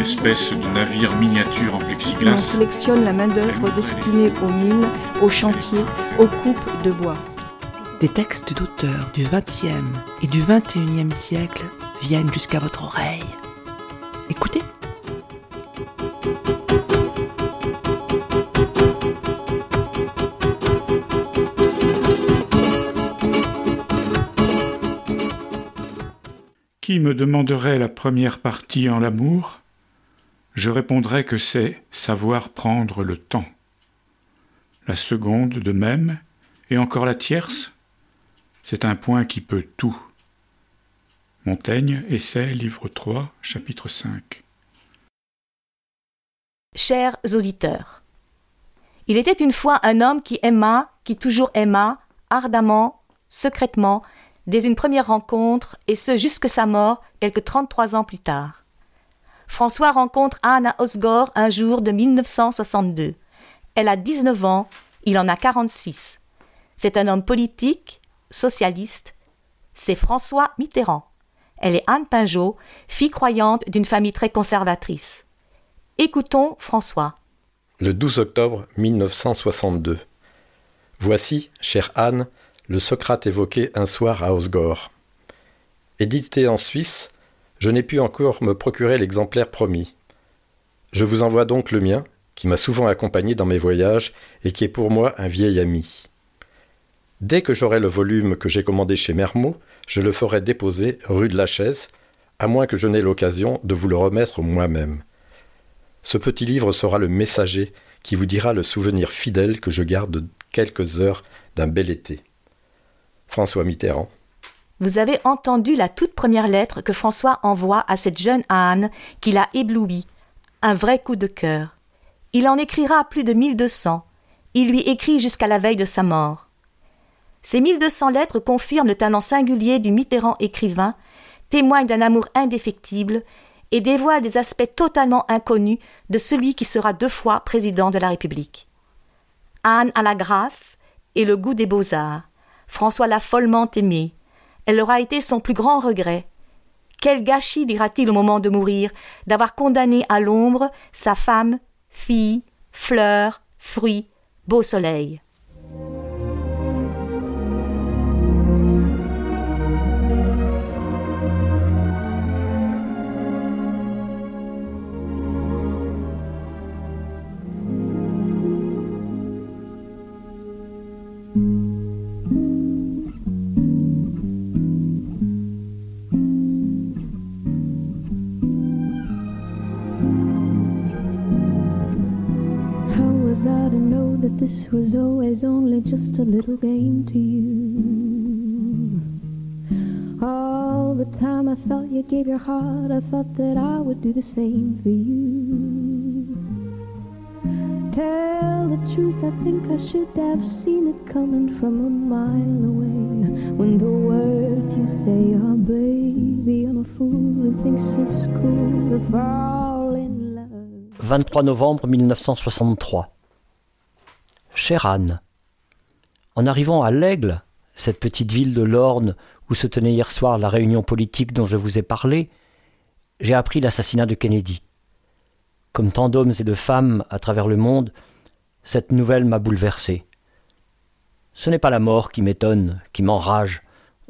espèce de navire miniature en On plexiglas. sélectionne la main-d'œuvre destinée aux mines, aux chantiers, aux coupes de bois. Des textes d'auteurs du XXe et du XXIe siècle viennent jusqu'à votre oreille. Écoutez. Qui me demanderait la première partie en l'amour? Je répondrais que c'est savoir prendre le temps. La seconde de même, et encore la tierce, c'est un point qui peut tout. Montaigne, Essai, livre 3, chapitre 5. Chers auditeurs, il était une fois un homme qui aima, qui toujours aima, ardemment, secrètement, dès une première rencontre, et ce jusque sa mort, quelque 33 ans plus tard. François rencontre Anne à Osgore un jour de 1962. Elle a 19 ans, il en a 46. C'est un homme politique, socialiste. C'est François Mitterrand. Elle est Anne Pinjot, fille croyante d'une famille très conservatrice. Écoutons François. Le 12 octobre 1962. Voici, chère Anne, le Socrate évoqué un soir à Osgore. Édité en Suisse, je n'ai pu encore me procurer l'exemplaire promis. Je vous envoie donc le mien, qui m'a souvent accompagné dans mes voyages et qui est pour moi un vieil ami. Dès que j'aurai le volume que j'ai commandé chez Mermot, je le ferai déposer rue de la Chaise, à moins que je n'ai l'occasion de vous le remettre moi-même. Ce petit livre sera le messager qui vous dira le souvenir fidèle que je garde de quelques heures d'un bel été. François Mitterrand. Vous avez entendu la toute première lettre que François envoie à cette jeune Anne qui l'a ébloui. Un vrai coup de cœur. Il en écrira plus de 1200. Il lui écrit jusqu'à la veille de sa mort. Ces 1200 lettres confirment le talent singulier du Mitterrand écrivain, témoignent d'un amour indéfectible et dévoilent des aspects totalement inconnus de celui qui sera deux fois président de la République. Anne a la grâce et le goût des beaux-arts. François l'a follement aimée. Elle aura été son plus grand regret. Quel gâchis, dira-t-il au moment de mourir, d'avoir condamné à l'ombre sa femme, fille, fleur, fruit, beau soleil. That this was always only just a little game to you? All the time I thought you gave your heart, I thought that I would do the same for you. Tell the truth, I think I should have seen it coming from a mile away. When the words you say are, baby, I'm a fool who thinks it's cool to fall in love. 23 novembre 1963. Chère Anne, en arrivant à l'Aigle, cette petite ville de l'Orne où se tenait hier soir la réunion politique dont je vous ai parlé, j'ai appris l'assassinat de Kennedy. Comme tant d'hommes et de femmes à travers le monde, cette nouvelle m'a bouleversé. Ce n'est pas la mort qui m'étonne, qui m'enrage,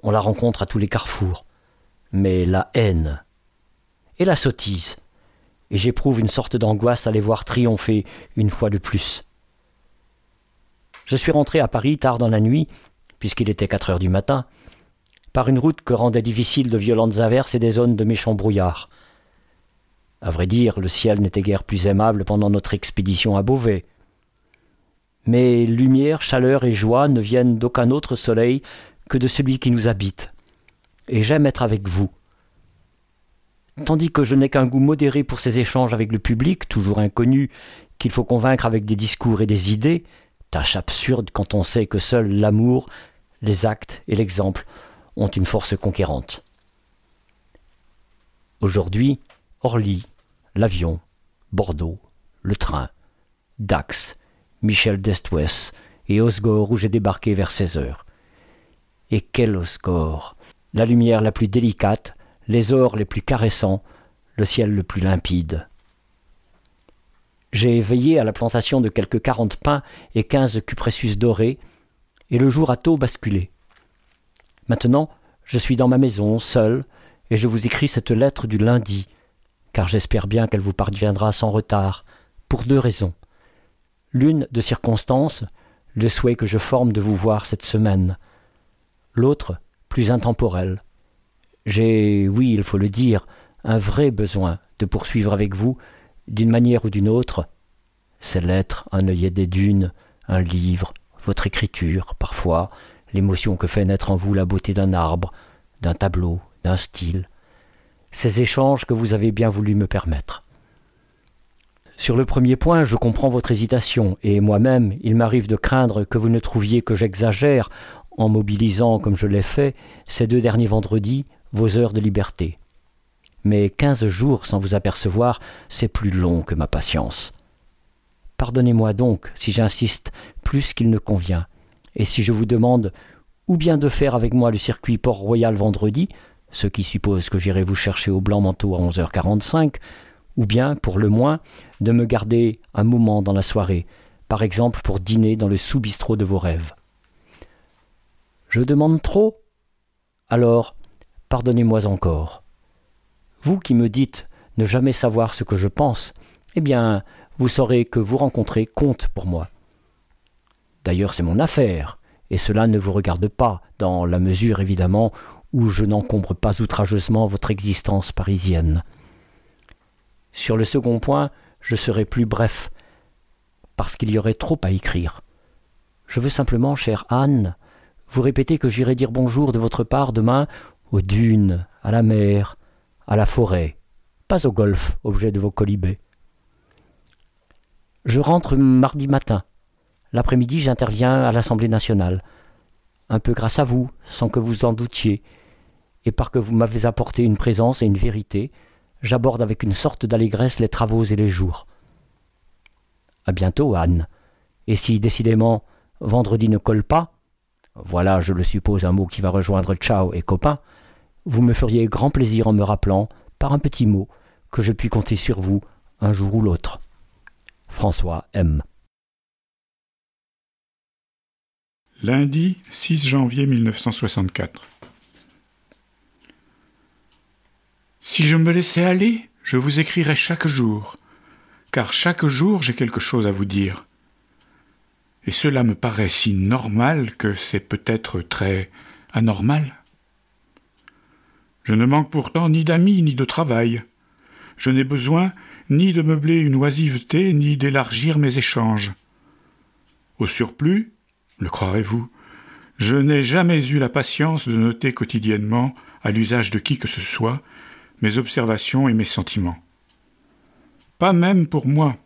on la rencontre à tous les carrefours, mais la haine et la sottise et j'éprouve une sorte d'angoisse à les voir triompher une fois de plus. Je suis rentré à Paris tard dans la nuit, puisqu'il était quatre heures du matin, par une route que rendaient difficile de violentes averses et des zones de méchants brouillards. À vrai dire, le ciel n'était guère plus aimable pendant notre expédition à Beauvais. Mais lumière, chaleur et joie ne viennent d'aucun autre soleil que de celui qui nous habite. Et j'aime être avec vous. Tandis que je n'ai qu'un goût modéré pour ces échanges avec le public, toujours inconnu, qu'il faut convaincre avec des discours et des idées, tâche absurde quand on sait que seul l'amour, les actes et l'exemple ont une force conquérante. Aujourd'hui, Orly, l'avion, Bordeaux, le train, Dax, Michel d'Estouès et Osgore où j'ai débarqué vers 16 heures. Et quel Osgore La lumière la plus délicate, les ors les plus caressants, le ciel le plus limpide. J'ai veillé à la plantation de quelques quarante pins et quinze cupressus dorés, et le jour a tôt basculé. Maintenant, je suis dans ma maison, seul, et je vous écris cette lettre du lundi, car j'espère bien qu'elle vous parviendra sans retard, pour deux raisons. L'une de circonstance, le souhait que je forme de vous voir cette semaine. L'autre, plus intemporelle. J'ai, oui, il faut le dire, un vrai besoin de poursuivre avec vous, d'une manière ou d'une autre, ces lettres, un œillet des dunes, un livre, votre écriture, parfois, l'émotion que fait naître en vous la beauté d'un arbre, d'un tableau, d'un style, ces échanges que vous avez bien voulu me permettre. Sur le premier point, je comprends votre hésitation, et moi-même, il m'arrive de craindre que vous ne trouviez que j'exagère en mobilisant, comme je l'ai fait, ces deux derniers vendredis, vos heures de liberté. Mais quinze jours sans vous apercevoir, c'est plus long que ma patience. Pardonnez-moi donc si j'insiste plus qu'il ne convient, et si je vous demande ou bien de faire avec moi le circuit Port-Royal vendredi, ce qui suppose que j'irai vous chercher au blanc manteau à 11h45, ou bien, pour le moins, de me garder un moment dans la soirée, par exemple pour dîner dans le sous-bistrot de vos rêves. Je demande trop? Alors, pardonnez-moi encore. Vous qui me dites ne jamais savoir ce que je pense, eh bien, vous saurez que vous rencontrer compte pour moi. D'ailleurs, c'est mon affaire, et cela ne vous regarde pas, dans la mesure évidemment où je n'encombre pas outrageusement votre existence parisienne. Sur le second point, je serai plus bref, parce qu'il y aurait trop à écrire. Je veux simplement, chère Anne, vous répéter que j'irai dire bonjour de votre part demain aux dunes, à la mer, à la forêt, pas au golf, objet de vos colibés. Je rentre mardi matin. L'après-midi, j'interviens à l'Assemblée nationale. Un peu grâce à vous, sans que vous en doutiez, et par que vous m'avez apporté une présence et une vérité, j'aborde avec une sorte d'allégresse les travaux et les jours. À bientôt, Anne. Et si décidément vendredi ne colle pas, voilà, je le suppose, un mot qui va rejoindre ciao et copain, vous me feriez grand plaisir en me rappelant, par un petit mot, que je puis compter sur vous un jour ou l'autre. François M. Lundi 6 janvier 1964. Si je me laissais aller, je vous écrirais chaque jour, car chaque jour j'ai quelque chose à vous dire. Et cela me paraît si normal que c'est peut-être très anormal. Je ne manque pourtant ni d'amis ni de travail. Je n'ai besoin ni de meubler une oisiveté, ni d'élargir mes échanges. Au surplus, le croirez-vous, je n'ai jamais eu la patience de noter quotidiennement, à l'usage de qui que ce soit, mes observations et mes sentiments. Pas même pour moi.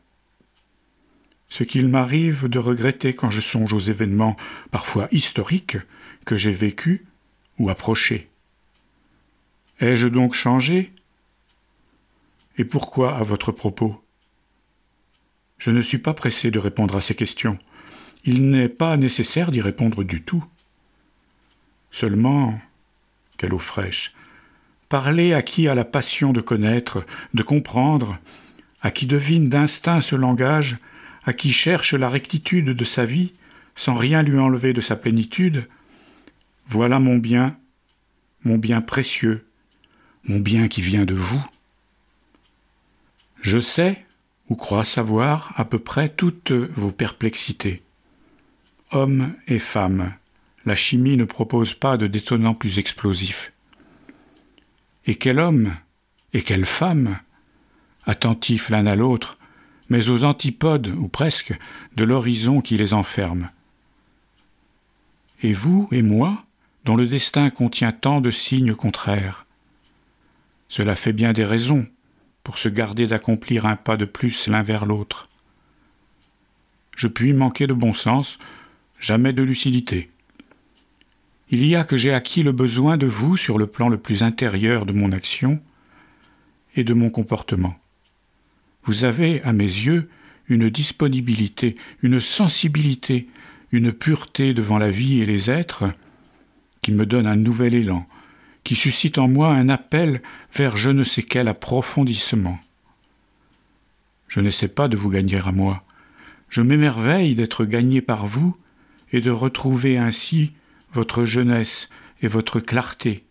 Ce qu'il m'arrive de regretter quand je songe aux événements parfois historiques que j'ai vécus ou approchés. Ai-je donc changé? Et pourquoi à votre propos? Je ne suis pas pressé de répondre à ces questions. Il n'est pas nécessaire d'y répondre du tout. Seulement, quelle eau fraîche, parler à qui a la passion de connaître, de comprendre, à qui devine d'instinct ce langage, à qui cherche la rectitude de sa vie, sans rien lui enlever de sa plénitude, voilà mon bien, mon bien précieux, mon bien qui vient de vous. Je sais, ou crois savoir, à peu près toutes vos perplexités. Hommes et femmes, la chimie ne propose pas de détonnants plus explosifs. Et quel homme, et quelle femme, attentifs l'un à l'autre, mais aux antipodes, ou presque, de l'horizon qui les enferme. Et vous et moi, dont le destin contient tant de signes contraires, Cela fait bien des raisons pour se garder d'accomplir un pas de plus l'un vers l'autre. Je puis manquer de bon sens, jamais de lucidité. Il y a que j'ai acquis le besoin de vous sur le plan le plus intérieur de mon action et de mon comportement. Vous avez, à mes yeux, une disponibilité, une sensibilité, une pureté devant la vie et les êtres qui me donne un nouvel élan, qui suscite en moi un appel vers je ne sais quel approfondissement. Je n'essaie pas de vous gagner à moi, je m'émerveille d'être gagné par vous et de retrouver ainsi votre jeunesse et votre clarté,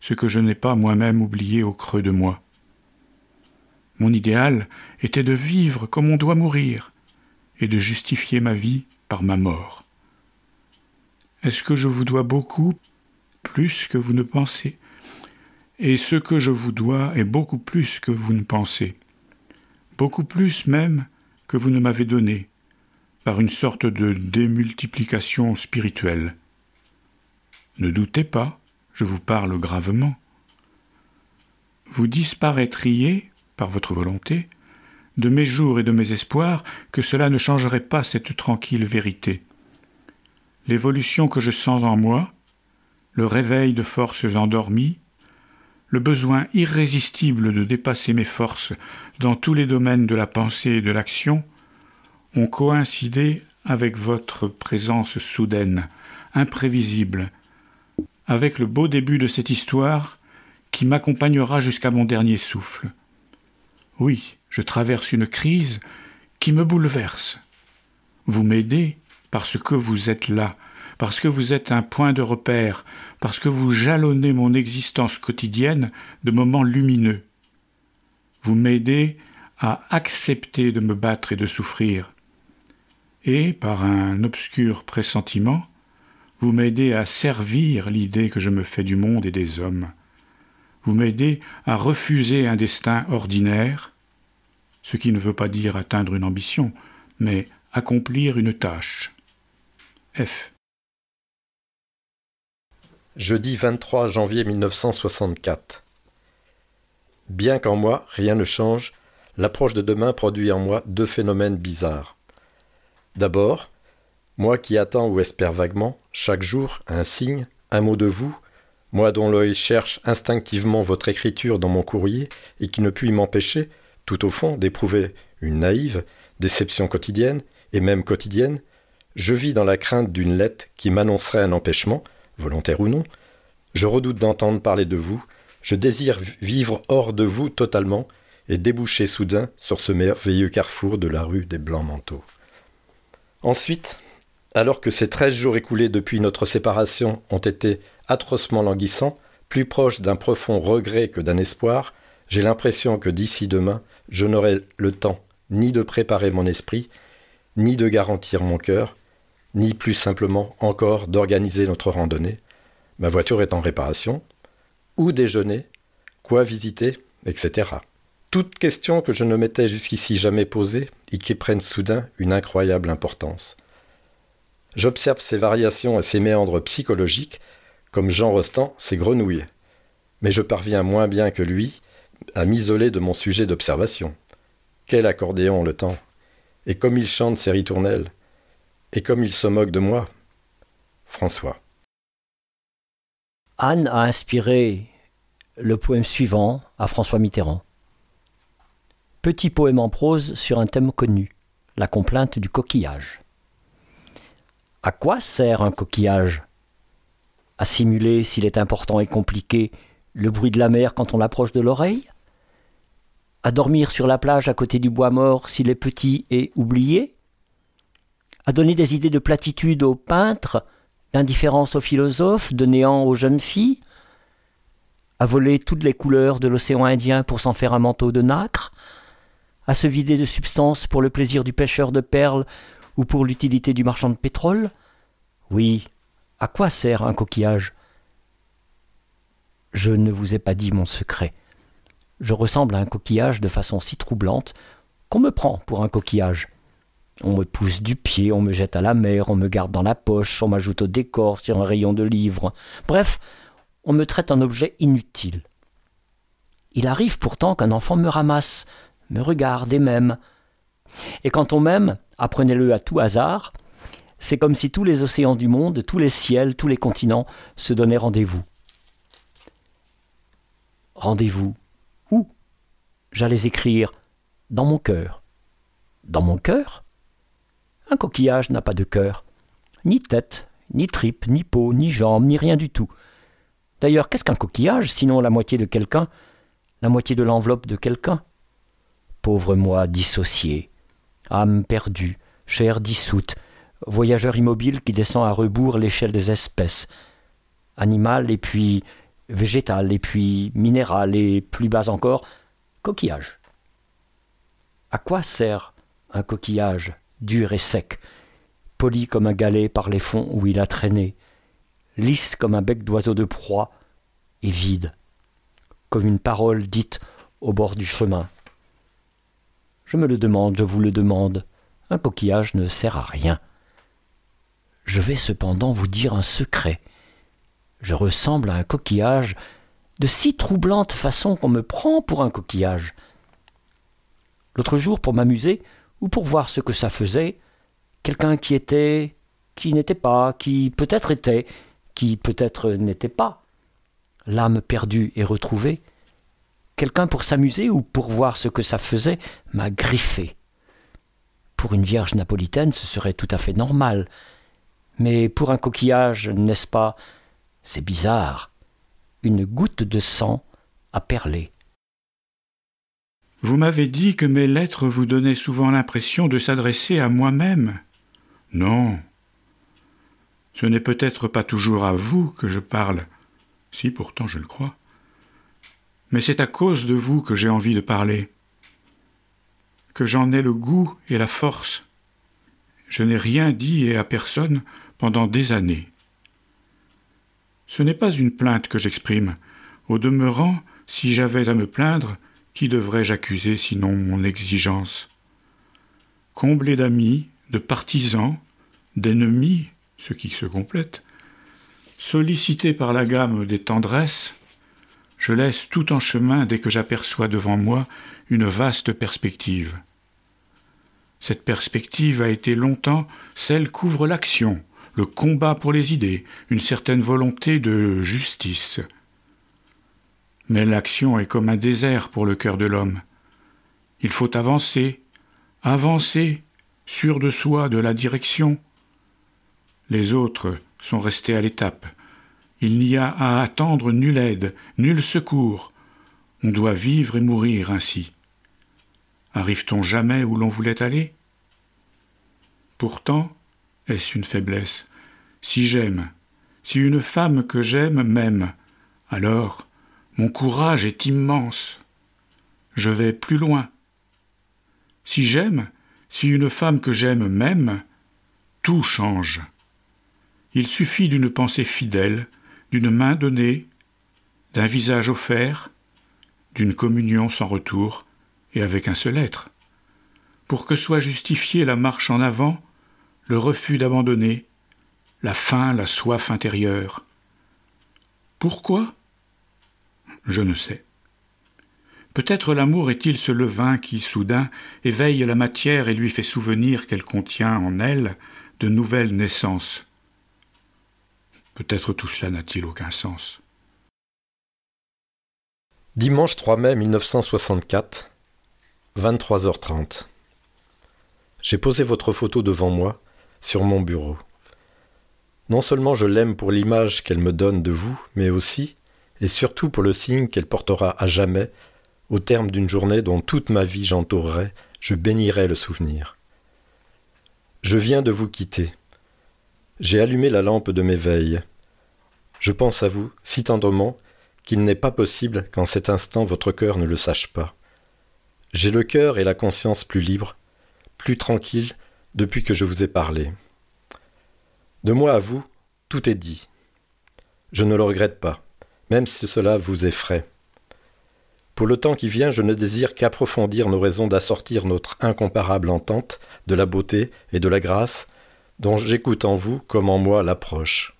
ce que je n'ai pas moi-même oublié au creux de moi. Mon idéal était de vivre comme on doit mourir et de justifier ma vie par ma mort. Est-ce que je vous dois beaucoup plus que vous ne pensez Et ce que je vous dois est beaucoup plus que vous ne pensez, beaucoup plus même que vous ne m'avez donné, par une sorte de démultiplication spirituelle. Ne doutez pas, je vous parle gravement. Vous disparaîtriez, par votre volonté, de mes jours et de mes espoirs, que cela ne changerait pas cette tranquille vérité. L'évolution que je sens en moi, le réveil de forces endormies, le besoin irrésistible de dépasser mes forces dans tous les domaines de la pensée et de l'action, ont coïncidé avec votre présence soudaine, imprévisible, avec le beau début de cette histoire qui m'accompagnera jusqu'à mon dernier souffle. Oui, je traverse une crise qui me bouleverse. Vous m'aidez parce que vous êtes là, parce que vous êtes un point de repère, parce que vous jalonnez mon existence quotidienne de moments lumineux. Vous m'aidez à accepter de me battre et de souffrir. Et, par un obscur pressentiment, vous m'aidez à servir l'idée que je me fais du monde et des hommes. Vous m'aidez à refuser un destin ordinaire, ce qui ne veut pas dire atteindre une ambition, mais accomplir une tâche. F. Jeudi 23 janvier 1964. Bien qu'en moi rien ne change, l'approche de demain produit en moi deux phénomènes bizarres. D'abord, moi qui attends ou espère vaguement, chaque jour, un signe, un mot de vous, moi dont l'œil cherche instinctivement votre écriture dans mon courrier et qui ne puis m'empêcher, tout au fond, d'éprouver une naïve déception quotidienne et même quotidienne, je vis dans la crainte d'une lettre qui m'annoncerait un empêchement, volontaire ou non. Je redoute d'entendre parler de vous, je désire vivre hors de vous totalement et déboucher soudain sur ce merveilleux carrefour de la rue des Blancs Manteaux. Ensuite, alors que ces treize jours écoulés depuis notre séparation ont été atrocement languissants, plus proches d'un profond regret que d'un espoir, j'ai l'impression que d'ici demain, je n'aurai le temps ni de préparer mon esprit, ni de garantir mon cœur, ni plus simplement encore d'organiser notre randonnée, ma voiture est en réparation, où déjeuner, quoi visiter, etc. Toutes questions que je ne m'étais jusqu'ici jamais posées et qui prennent soudain une incroyable importance. J'observe ces variations et ces méandres psychologiques comme Jean Rostand ses grenouilles. Mais je parviens moins bien que lui à m'isoler de mon sujet d'observation. Quel accordéon le temps Et comme il chante ses ritournelles Et comme il se moque de moi François. Anne a inspiré le poème suivant à François Mitterrand. Petit poème en prose sur un thème connu, la complainte du coquillage. À quoi sert un coquillage? À simuler, s'il est important et compliqué, le bruit de la mer quand on l'approche de l'oreille? À dormir sur la plage à côté du bois mort s'il est petit et oublié? À donner des idées de platitude aux peintres, d'indifférence aux philosophes, de néant aux jeunes filles À voler toutes les couleurs de l'océan Indien pour s'en faire un manteau de nacre À se vider de substance pour le plaisir du pêcheur de perles ou pour l'utilité du marchand de pétrole Oui, à quoi sert un coquillage? Je ne vous ai pas dit mon secret. Je ressemble à un coquillage de façon si troublante qu'on me prend pour un coquillage. On me pousse du pied, on me jette à la mer, on me garde dans la poche, on m'ajoute au décor sur un rayon de livres. Bref, on me traite un objet inutile. Il arrive pourtant qu'un enfant me ramasse, me regarde et m'aime. Et quand on m'aime, apprenez-le à tout hasard, c'est comme si tous les océans du monde, tous les ciels, tous les continents se donnaient rendez-vous. Rendez-vous Où? J'allais écrire dans mon cœur. Dans mon cœur? Un coquillage n'a pas de cœur. Ni tête, ni tripe, ni peau, ni jambes, ni rien du tout. D'ailleurs, qu'est-ce qu'un coquillage, sinon la moitié de quelqu'un, la moitié de l'enveloppe de quelqu'un? Pauvre moi dissocié, âme perdue, chair dissoute, voyageur immobile qui descend à rebours l'échelle des espèces, animal et puis végétal et puis minéral et plus bas encore, coquillage. À quoi sert un coquillage? Dur et sec, poli comme un galet par les fonds où il a traîné, lisse comme un bec d'oiseau de proie et vide, comme une parole dite au bord du chemin. Je me le demande, je vous le demande, un coquillage ne sert à rien. Je vais cependant vous dire un secret. Je ressemble à un coquillage de si troublante façon qu'on me prend pour un coquillage. L'autre jour, pour m'amuser, ou pour voir ce que ça faisait, quelqu'un qui était, qui n'était pas, qui peut-être était, qui peut-être n'était pas, l'âme perdue et retrouvée, quelqu'un pour s'amuser ou pour voir ce que ça faisait m'a griffé. Pour une vierge napolitaine, ce serait tout à fait normal, mais pour un coquillage, n'est-ce pas? C'est bizarre. Une goutte de sang a perlé. Vous m'avez dit que mes lettres vous donnaient souvent l'impression de s'adresser à moi-même. Non. Ce n'est peut-être pas toujours à vous que je parle, si pourtant je le crois. Mais c'est à cause de vous que j'ai envie de parler, que j'en ai le goût et la force. Je n'ai rien dit et à personne pendant des années. Ce n'est pas une plainte que j'exprime. Au demeurant, si j'avais à me plaindre, qui devrais-je accuser sinon mon exigence? Comblé d'amis, de partisans, d'ennemis, ce qui se complète, sollicité par la gamme des tendresses, je laisse tout en chemin dès que j'aperçois devant moi une vaste perspective. Cette perspective a été longtemps celle qu'ouvre l'action, le combat pour les idées, une certaine volonté de justice. Mais l'action est comme un désert pour le cœur de l'homme. Il faut avancer, avancer, sûr de soi, de la direction. Les autres sont restés à l'étape. Il n'y a à attendre nulle aide, nul secours. On doit vivre et mourir ainsi. Arrive-t-on jamais où l'on voulait aller? Pourtant, est-ce une faiblesse? Si j'aime, si une femme que j'aime m'aime, alors mon courage est immense. Je vais plus loin. Si j'aime, si une femme que j'aime m'aime, tout change. Il suffit d'une pensée fidèle, d'une main donnée, d'un visage offert, d'une communion sans retour et avec un seul être, pour que soit justifiée la marche en avant le refus d'abandonner, la faim, la soif intérieure. Pourquoi? Je ne sais. Peut-être l'amour est-il ce levain qui, soudain, éveille la matière et lui fait souvenir qu'elle contient en elle de nouvelles naissances. Peut-être tout cela n'a-t-il aucun sens. Dimanche 3 mai 1964, 23h30. J'ai posé votre photo devant moi sur mon bureau. Non seulement je l'aime pour l'image qu'elle me donne de vous, mais aussi et surtout pour le signe qu'elle portera à jamais, au terme d'une journée dont toute ma vie j'entourerai, je bénirai le souvenir. Je viens de vous quitter. J'ai allumé la lampe de mes veilles. Je pense à vous si tendrement qu'il n'est pas possible qu'en cet instant votre cœur ne le sache pas. J'ai le cœur et la conscience plus libres, plus tranquilles depuis que je vous ai parlé. De moi à vous, tout est dit. Je ne le regrette pas, même si cela vous effraie. Pour le temps qui vient, je ne désire qu'approfondir nos raisons d'assortir notre incomparable entente de la beauté et de la grâce dont j'écoute en vous comme en moi l'approche.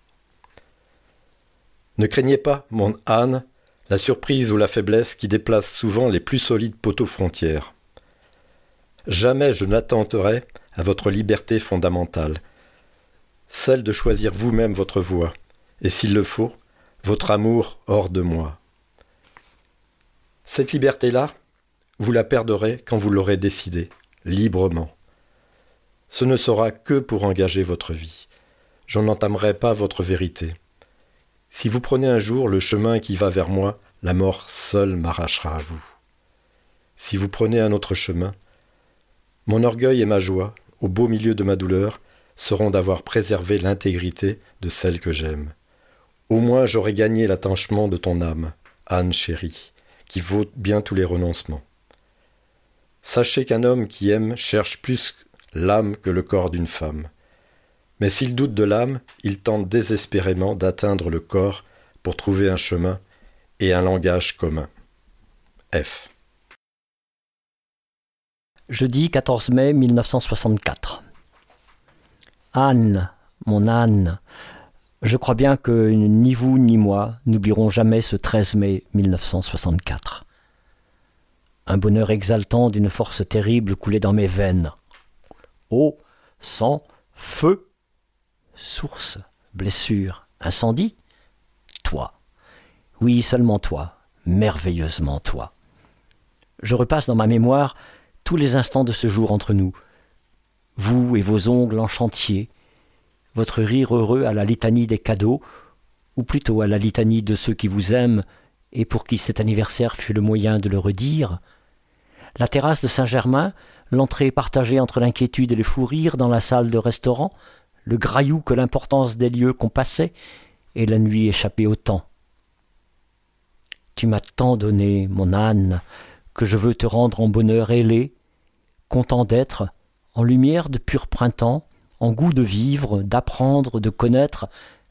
Ne craignez pas, mon âne, la surprise ou la faiblesse qui déplace souvent les plus solides poteaux frontières. Jamais je n'attenterai à votre liberté fondamentale, celle de choisir vous-même votre voie, et s'il le faut, votre amour hors de moi. Cette liberté-là, vous la perdrez quand vous l'aurez décidé, librement. Ce ne sera que pour engager votre vie. Je n'entamerai pas votre vérité. Si vous prenez un jour le chemin qui va vers moi, la mort seule m'arrachera à vous. Si vous prenez un autre chemin, mon orgueil et ma joie, au beau milieu de ma douleur, seront d'avoir préservé l'intégrité de celle que j'aime. Au moins j'aurai gagné l'attachement de ton âme, Anne chérie, qui vaut bien tous les renoncements. Sachez qu'un homme qui aime cherche plus l'âme que le corps d'une femme. Mais s'il doute de l'âme, il tente désespérément d'atteindre le corps pour trouver un chemin et un langage commun. F. Jeudi 14 mai 1964. Anne, mon Anne, je crois bien que ni vous ni moi n'oublierons jamais ce 13 mai 1964. Un bonheur exaltant d'une force terrible coulait dans mes veines. Eau, sang, feu, source, blessure, incendie, toi. Oui, seulement toi, merveilleusement toi. Je repasse dans ma mémoire tous les instants de ce jour entre nous. Vous et vos ongles en chantier, votre rire heureux à la litanie des cadeaux, ou plutôt à la litanie de ceux qui vous aiment et pour qui cet anniversaire fut le moyen de le redire, la terrasse de Saint-Germain, l'entrée partagée entre l'inquiétude et le fou rire dans la salle de restaurant, le graillou que l'importance des lieux qu'on passait, et la nuit échappée au temps. Tu m'as tant donné, mon âne, que je veux te rendre en bonheur ailé, content d'être, en lumière de pur printemps, en goût de vivre, d'apprendre, de connaître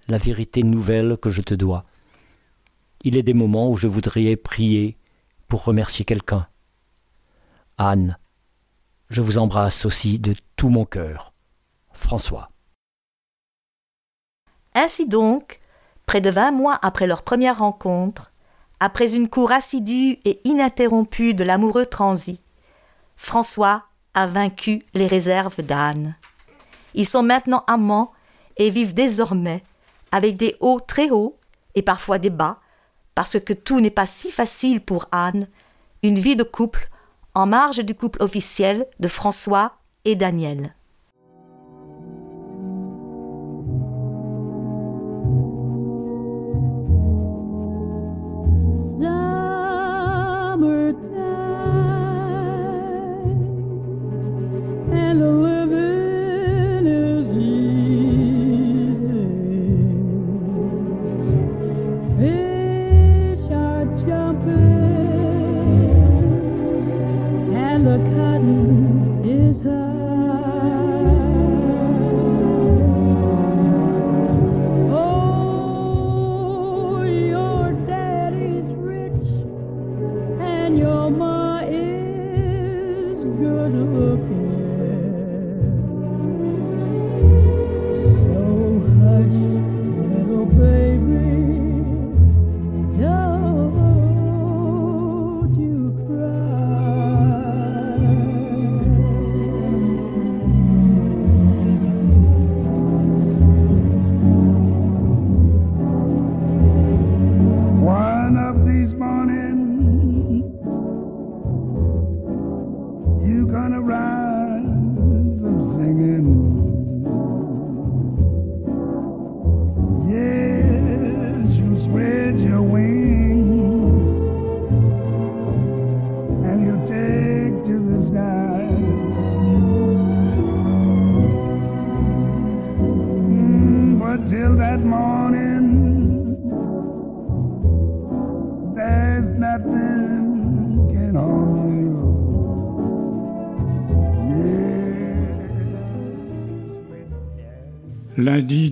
la vérité nouvelle que je te dois. Il est des moments où je voudrais prier pour remercier quelqu'un. Anne, je vous embrasse aussi de tout mon cœur. François. Ainsi donc, près de vingt mois après leur première rencontre, après une cour assidue et ininterrompue de l'amoureux transi, François a vaincu les réserves d'Anne. Ils sont maintenant amants et vivent désormais avec des hauts très hauts et parfois des bas, parce que tout n'est pas si facile pour Anne, une vie de couple en marge du couple officiel de François et Daniel.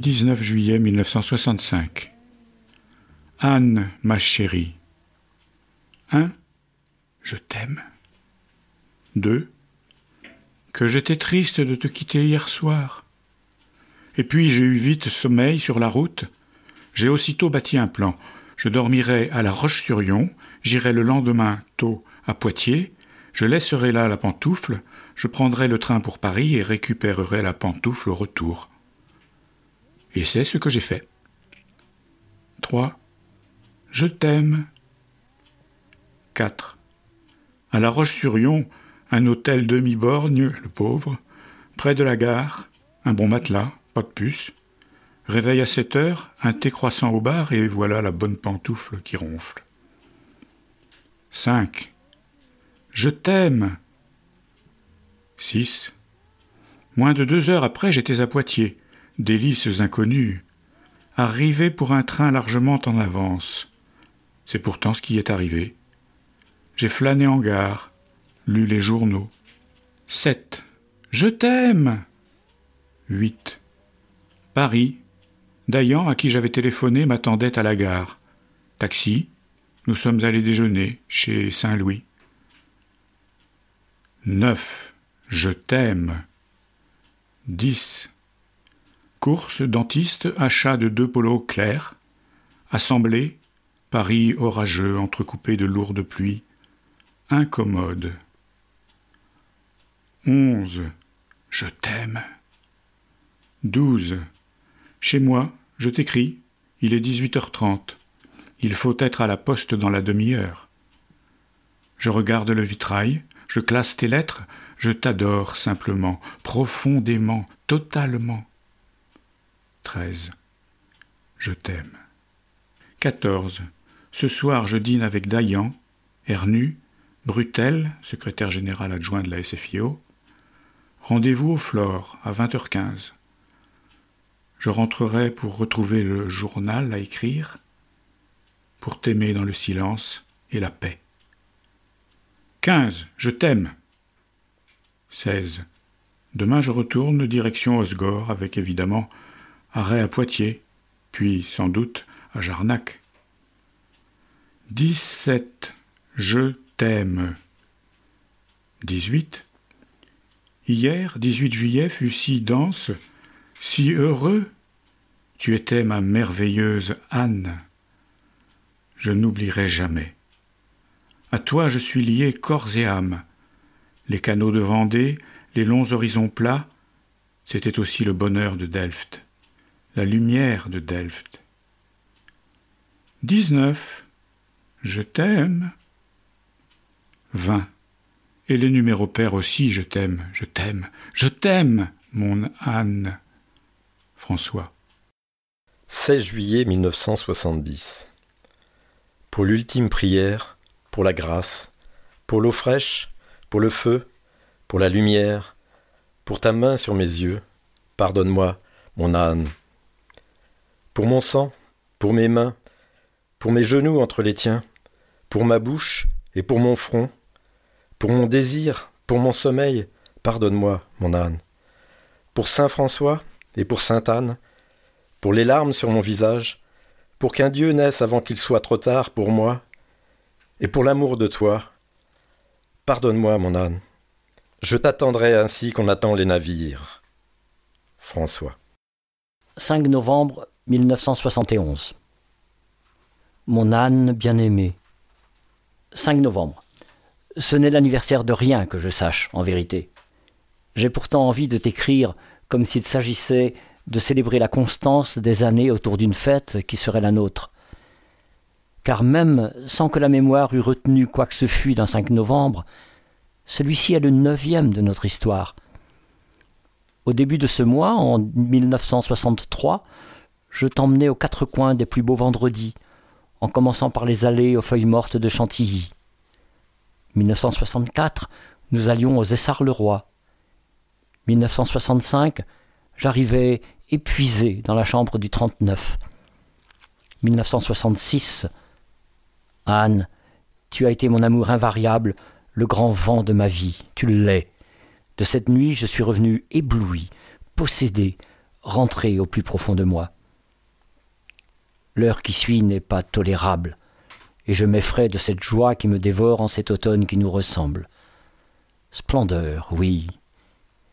19 juillet 1965. Anne, ma chérie. 1. Je t'aime. 2. Que j'étais triste de te quitter hier soir. Et puis j'ai eu vite sommeil sur la route. J'ai aussitôt bâti un plan. je dormirai à la Roche-sur-Yon, j'irai le lendemain tôt à Poitiers, je laisserai là la pantoufle, je prendrai le train pour Paris et récupérerai la pantoufle au retour. Et c'est ce que j'ai fait. 3. Je t'aime. 4. À La Roche-sur-Yon, un hôtel demi-borgne, le pauvre, près de la gare, un bon matelas, pas de puce. Réveil à 7 heures, un thé croissant au bar et voilà la bonne pantoufle qui ronfle. 5. Je t'aime. 6. Moins de deux heures après, j'étais à Poitiers, délices inconnues, arrivé pour un train largement en avance. C'est pourtant ce qui est arrivé. J'ai flâné en gare, lu les journaux. 7. Je t'aime. 8. Paris. Dayan, à qui j'avais téléphoné, m'attendait à la gare. Taxi. Nous sommes allés déjeuner chez Saint-Louis. 9. Je t'aime. 10. Course, dentiste, achat de deux polos clairs. Assemblée, Paris orageux, entrecoupé de lourdes pluies. Incommode. 11. Je t'aime. 12. Chez moi, je t'écris. Il est 18h30. Il faut être à la poste dans la demi-heure. Je regarde le vitrail, je classe tes lettres, je t'adore simplement, profondément, totalement. 13. Je t'aime. 14. Ce soir, je dîne avec Dayan, Ernu, Brutel, secrétaire général adjoint de la SFIO. Rendez-vous au Flore à 20h15. Je rentrerai pour retrouver le journal à écrire, pour t'aimer dans le silence et la paix. 15. Je t'aime. 16. Demain je retourne direction Osgore avec évidemment arrêt à Poitiers, puis sans doute à Jarnac. 17. Je t'aime. 18. Hier, 18 juillet, fut si dense, si heureux. Tu étais ma merveilleuse Anne. Je n'oublierai jamais. À toi je suis lié corps et âme les canaux de Vendée, les longs horizons plats, c'était aussi le bonheur de Delft, la lumière de Delft. 19. Je t'aime. 20. Et les numéros pairs aussi, je t'aime, je t'aime, je t'aime, mon Anne. François. 16 juillet 1970. Pour l'ultime prière, pour la grâce, pour l'eau fraîche, pour le feu, pour la lumière, pour ta main sur mes yeux, pardonne-moi, mon âne. Pour mon sang, pour mes mains, pour mes genoux entre les tiens, pour ma bouche et pour mon front, pour mon désir, pour mon sommeil, pardonne-moi, mon âne. Pour Saint François et pour Sainte Anne, pour les larmes sur mon visage, pour qu'un Dieu naisse avant qu'il soit trop tard pour moi, et pour l'amour de toi, Pardonne-moi, mon âne. Je t'attendrai ainsi qu'on attend les navires. François. 5 novembre 1971. Mon âne bien-aimé. 5 novembre. Ce n'est l'anniversaire de rien que je sache, en vérité. J'ai pourtant envie de t'écrire comme s'il s'agissait de célébrer la constance des années autour d'une fête qui serait la nôtre car même sans que la mémoire eût retenu quoi que ce fût d'un 5 novembre, celui-ci est le neuvième de notre histoire. Au début de ce mois, en 1963, je t'emmenais aux quatre coins des plus beaux vendredis, en commençant par les allées aux feuilles mortes de Chantilly. 1964, nous allions aux Essarts-le-Roi. 1965, j'arrivais épuisé dans la chambre du 39. 1966, Anne, tu as été mon amour invariable, le grand vent de ma vie, tu l'es. De cette nuit, je suis revenu ébloui, possédé, rentré au plus profond de moi. L'heure qui suit n'est pas tolérable, et je m'effraie de cette joie qui me dévore en cet automne qui nous ressemble. Splendeur, oui,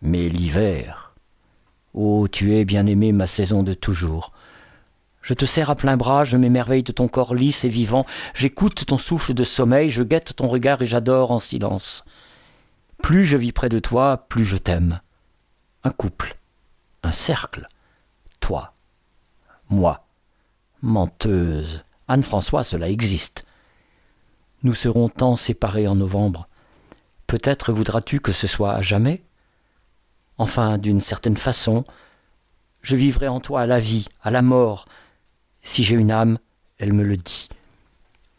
mais l'hiver. Oh, tu es bien aimé ma saison de toujours. Je te serre à plein bras, je m'émerveille de ton corps lisse et vivant, j'écoute ton souffle de sommeil, je guette ton regard et j'adore en silence. Plus je vis près de toi, plus je t'aime. Un couple, un cercle, toi, moi, menteuse. Anne-François, cela existe. Nous serons tant séparés en novembre. Peut-être voudras-tu que ce soit à jamais? Enfin, d'une certaine façon, je vivrai en toi à la vie, à la mort. Si j'ai une âme, elle me le dit.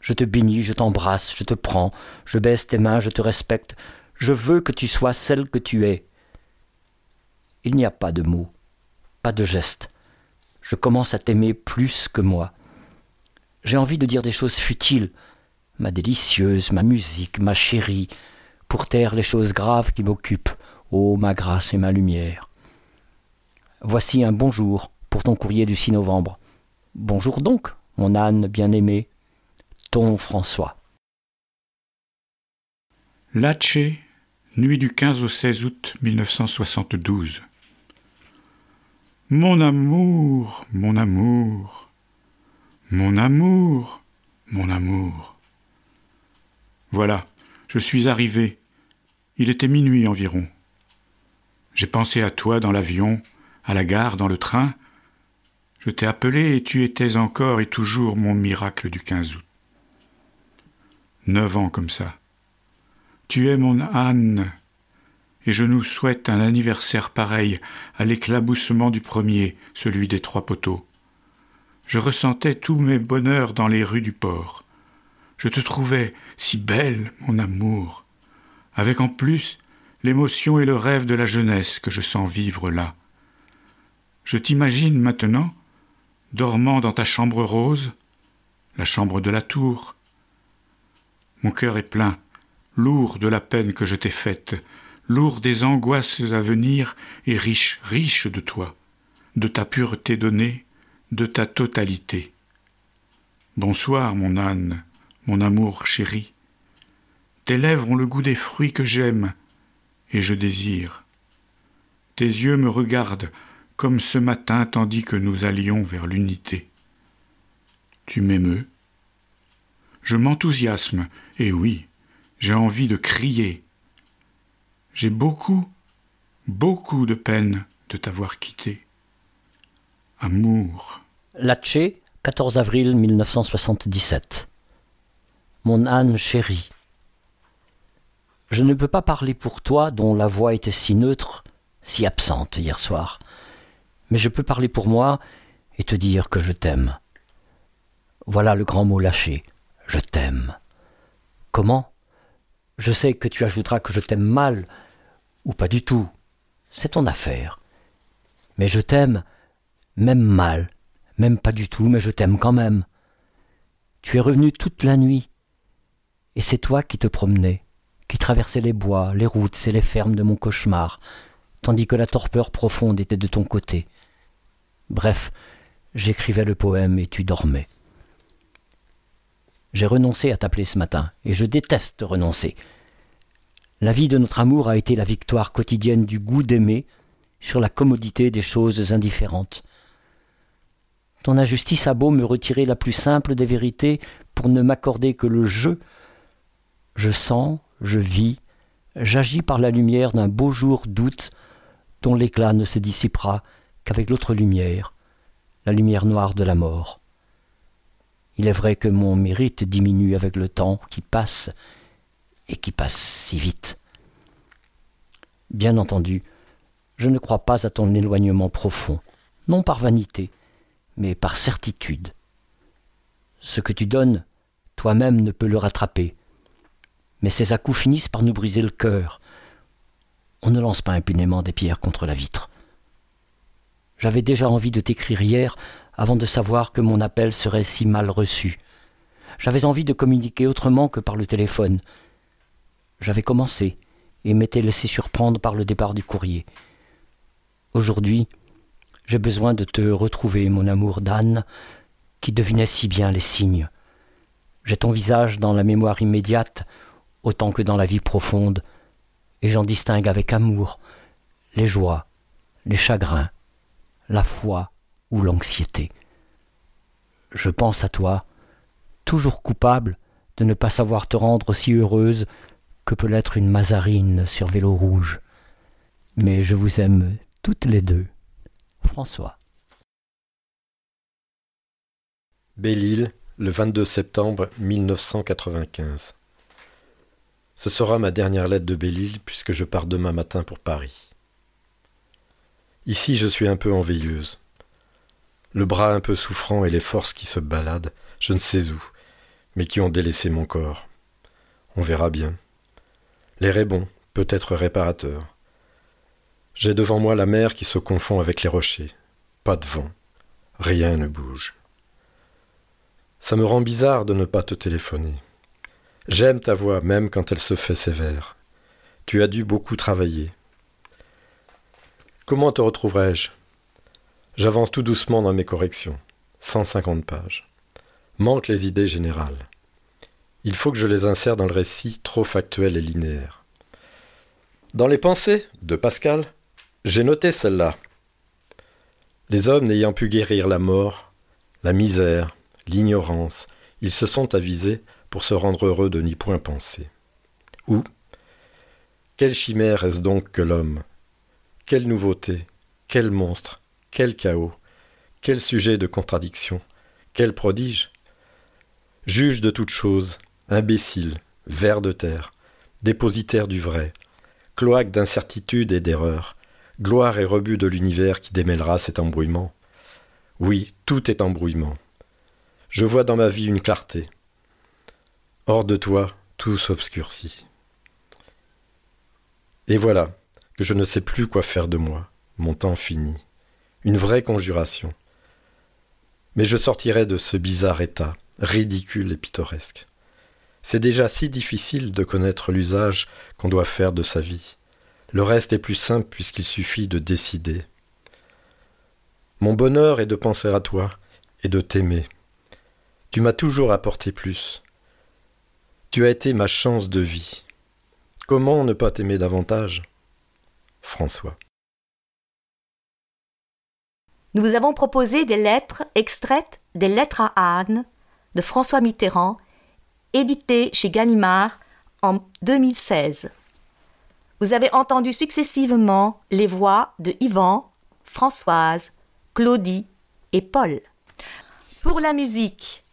Je te bénis, je t'embrasse, je te prends, je baisse tes mains, je te respecte. Je veux que tu sois celle que tu es. Il n'y a pas de mots, pas de gestes. Je commence à t'aimer plus que moi. J'ai envie de dire des choses futiles, ma délicieuse, ma musique, ma chérie, pour taire les choses graves qui m'occupent, ô ma grâce et ma lumière. Voici un bonjour pour ton courrier du 6 novembre. Bonjour donc, mon âne bien-aimé, ton François. Latché, nuit du 15 au 16 août 1972. Mon amour, mon amour, mon amour, mon amour. Voilà, je suis arrivé. Il était minuit environ. J'ai pensé à toi dans l'avion, à la gare, dans le train. Je t'ai appelé et tu étais encore et toujours mon miracle du 15 août. Neuf ans comme ça. Tu es mon âne, et je nous souhaite un anniversaire pareil à l'éclaboussement du premier, celui des trois poteaux. Je ressentais tous mes bonheurs dans les rues du port. Je te trouvais si belle, mon amour, avec en plus l'émotion et le rêve de la jeunesse que je sens vivre là. Je t'imagine maintenant, dormant dans ta chambre rose, la chambre de la tour. Mon cœur est plein, lourd de la peine que je t'ai faite, lourd des angoisses à venir et riche, riche de toi, de ta pureté donnée, de ta totalité. Bonsoir, mon âne, mon amour chéri. Tes lèvres ont le goût des fruits que j'aime et je désire. Tes yeux me regardent comme ce matin tandis que nous allions vers l'unité. Tu m'émeus. Je m'enthousiasme, et oui, j'ai envie de crier. J'ai beaucoup, beaucoup de peine de t'avoir quitté. Amour. Latché, 14 avril 1977. Mon âne chéri. Je ne peux pas parler pour toi dont la voix était si neutre, si absente hier soir, mais je peux parler pour moi et te dire que je t'aime. Voilà le grand mot lâché, je t'aime. Comment? Je sais que tu ajouteras que je t'aime mal, ou pas du tout, c'est ton affaire. Mais je t'aime, même mal, même pas du tout, mais je t'aime quand même. Tu es revenu toute la nuit, et c'est toi qui te promenais, qui traversais les bois, les routes et les fermes de mon cauchemar, tandis que la torpeur profonde était de ton côté. Bref, j'écrivais le poème et tu dormais. J'ai renoncé à t'appeler ce matin, et je déteste renoncer. La vie de notre amour a été la victoire quotidienne du goût d'aimer sur la commodité des choses indifférentes. Ton injustice a beau me retirer la plus simple des vérités pour ne m'accorder que le jeu. Je sens, je vis, j'agis par la lumière d'un beau jour d'août dont l'éclat ne se dissipera qu'avec l'autre lumière, la lumière noire de la mort. Il est vrai que mon mérite diminue avec le temps qui passe, et qui passe si vite. Bien entendu, je ne crois pas à ton éloignement profond, non par vanité, mais par certitude. Ce que tu donnes, toi-même ne peux le rattraper. Mais ces à-coups finissent par nous briser le cœur. On ne lance pas impunément des pierres contre la vitre. J'avais déjà envie de t'écrire hier avant de savoir que mon appel serait si mal reçu. J'avais envie de communiquer autrement que par le téléphone. J'avais commencé et m'étais laissé surprendre par le départ du courrier. Aujourd'hui, j'ai besoin de te retrouver, mon amour d'Anne, qui devinait si bien les signes. J'ai ton visage dans la mémoire immédiate, autant que dans la vie profonde, et j'en distingue avec amour les joies, les chagrins, la foi ou l'anxiété. je pense à toi, toujours coupable de ne pas savoir te rendre aussi heureuse que peut l'être une Mazarine sur vélo rouge. Mais je vous aime toutes les deux. François. Belle-Île, le 22 septembre 1995. Ce sera ma dernière lettre de Belle-Île puisque je pars demain matin pour Paris. Ici, je suis un peu en veilleuse. Le bras un peu souffrant et les forces qui se baladent, je ne sais où, mais qui ont délaissé mon corps. On verra bien. L'air est bon, peut-être réparateur. J'ai devant moi la mer qui se confond avec les rochers. Pas de vent. Rien ne bouge. Ça me rend bizarre de ne pas te téléphoner. J'aime ta voix même quand elle se fait sévère. Tu as dû beaucoup travailler. Comment te retrouverai-je? J'avance tout doucement dans mes corrections. 150 pages. Manquent les idées générales. Il faut que je les insère dans le récit trop factuel et linéaire. Dans les pensées de Pascal, j'ai noté celle-là. Les hommes n'ayant pu guérir la mort, la misère, l'ignorance, ils se sont avisés pour se rendre heureux de n'y point penser. Ou Quelle chimère est-ce donc que l'homme? Quelle nouveauté Quel monstre Quel chaos Quel sujet de contradiction Quel prodige? Juge de toutes choses, imbécile, ver de terre, dépositaire du vrai, cloaque d'incertitude et d'erreur, gloire et rebut de l'univers qui démêlera cet embrouillement. Oui, tout est embrouillement. Je vois dans ma vie une clarté. Hors de toi, tout s'obscurcit. Et voilà, que je ne sais plus quoi faire de moi, mon temps fini. Une vraie conjuration. Mais je sortirai de ce bizarre état, ridicule et pittoresque. C'est déjà si difficile de connaître l'usage qu'on doit faire de sa vie. Le reste est plus simple puisqu'il suffit de décider. Mon bonheur est de penser à toi et de t'aimer. Tu m'as toujours apporté plus. Tu as été ma chance de vie. Comment ne pas t'aimer davantage? François. Nous vous avons proposé des lettres extraites des Lettres à Anne de François Mitterrand, éditées chez Gallimard en 2016. Vous avez entendu successivement les voix de Yvan, Françoise, Claudie et Paul. Pour la musique,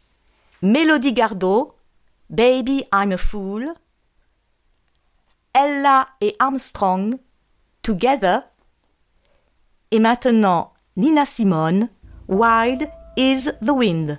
Mélodie Gardot, Baby I'm a Fool, Ella et Armstrong, Together, et maintenant Nina Simone, Wild is the Wind.